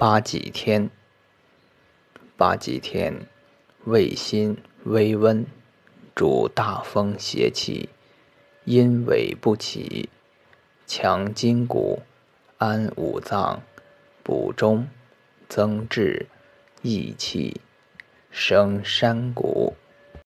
八几天，八几天，胃心微温，主大风邪气，阴痿不起，强筋骨，安五脏，补中，增智，益气，生山谷。